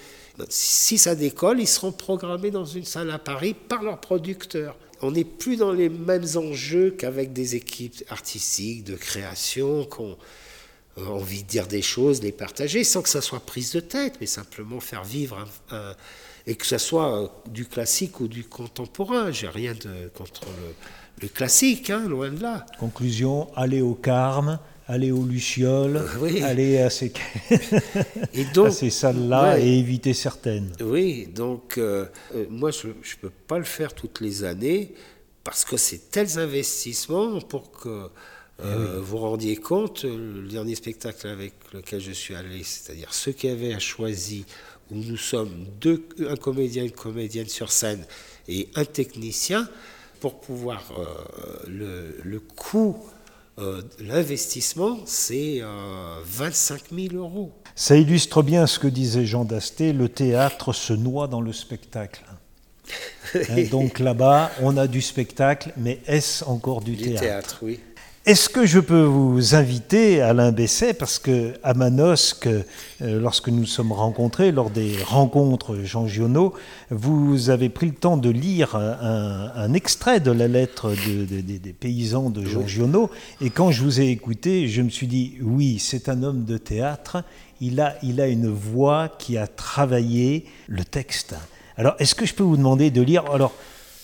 Si ça décolle, ils seront programmés dans une salle à Paris par leurs producteurs. On n'est plus dans les mêmes enjeux qu'avec des équipes artistiques de création qu'on envie de dire des choses, les partager, sans que ça soit prise de tête, mais simplement faire vivre et que ce soit euh, du classique ou du contemporain. J'ai rien de, contre le, classique, hein, loin de là. Conclusion, aller au Carme, aller au Luciole, euh, aller à ces, ces salles-là et éviter certaines. Oui, donc euh, moi je ne peux pas le faire toutes les années parce que c'est tels investissements pour que euh, vous rendiez compte, le dernier spectacle avec lequel je suis allé, c'est-à-dire ceux qui avaient choisi, où nous sommes deux, un comédien, une comédienne sur scène et un technicien, pour pouvoir, euh, le, le, coût, euh, l'investissement, c'est 25 000 euros. Ça illustre bien ce que disait Jean Dasté, le théâtre se noie dans le spectacle. Hein, donc là-bas, on a du spectacle, mais est-ce encore du, du théâtre oui. Est-ce que je peux vous inviter, Alain Besset, parce que à Manosque, euh, lorsque nous nous sommes rencontrés, lors des rencontres Jean Giono, vous avez pris le temps de lire un, extrait de la lettre des paysans de Jean Giono, et quand je vous ai écouté, je me suis dit, oui, c'est un homme de théâtre, il a, il a une voix qui a travaillé le texte. Alors, est-ce que je peux vous demander de lire alors,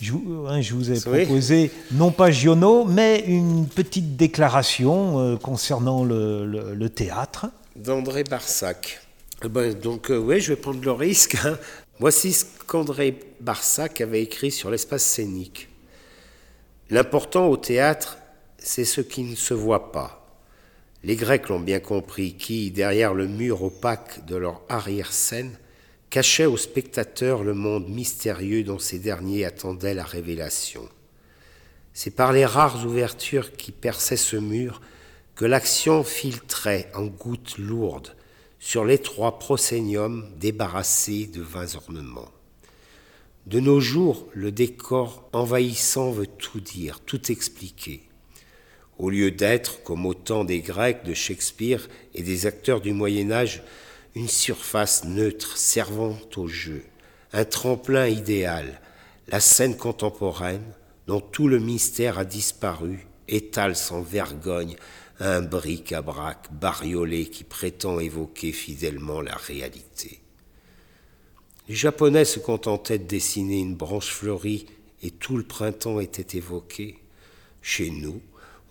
je, hein, je vous ai proposé, non pas Giono, mais une petite déclaration euh, concernant le, théâtre. D'André Barsac. Eh ben, donc, euh, oui, je vais prendre le risque. Hein. Voici ce qu'André Barsac avait écrit sur l'espace scénique. L'important au théâtre, c'est ce qui ne se voit pas. Les Grecs l'ont bien compris, qui, derrière le mur opaque de leur arrière-scène, cachait aux spectateurs le monde mystérieux dont ces derniers attendaient la révélation. C'est par les rares ouvertures qui perçaient ce mur que l'action filtrait en gouttes lourdes sur l'étroit prosénium débarrassé de vains ornements. De nos jours, le décor envahissant veut tout dire, tout expliquer. Au lieu d'être, comme au temps des Grecs, de Shakespeare et des acteurs du Moyen Âge, une surface neutre servant au jeu, un tremplin idéal, la scène contemporaine, dont tout le mystère a disparu, étale sans vergogne un bric-à-brac bariolé qui prétend évoquer fidèlement la réalité. Les Japonais se contentaient de dessiner une branche fleurie et tout le printemps était évoqué. Chez nous,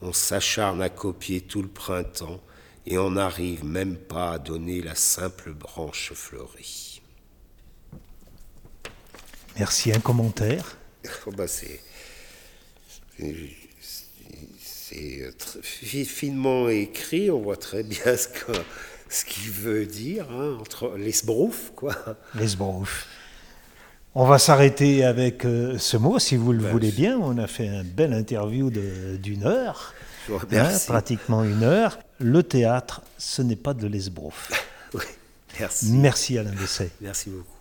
on s'acharne à copier tout le printemps et on n'arrive même pas à donner la simple branche fleurie. Merci. Un commentaire oh bah c'est, finement écrit, on voit très bien ce, que, ce qu'il veut dire, hein, entre l'esbrouf, quoi. L'esbrouf. On va s'arrêter avec euh, ce mot, si vous le bah, voulez bien. On a fait une belle interview d'une heure. Hein, pratiquement une heure. Le théâtre, ce n'est pas de l'esbrouf. oui, merci. Merci Alain Besset. Merci beaucoup.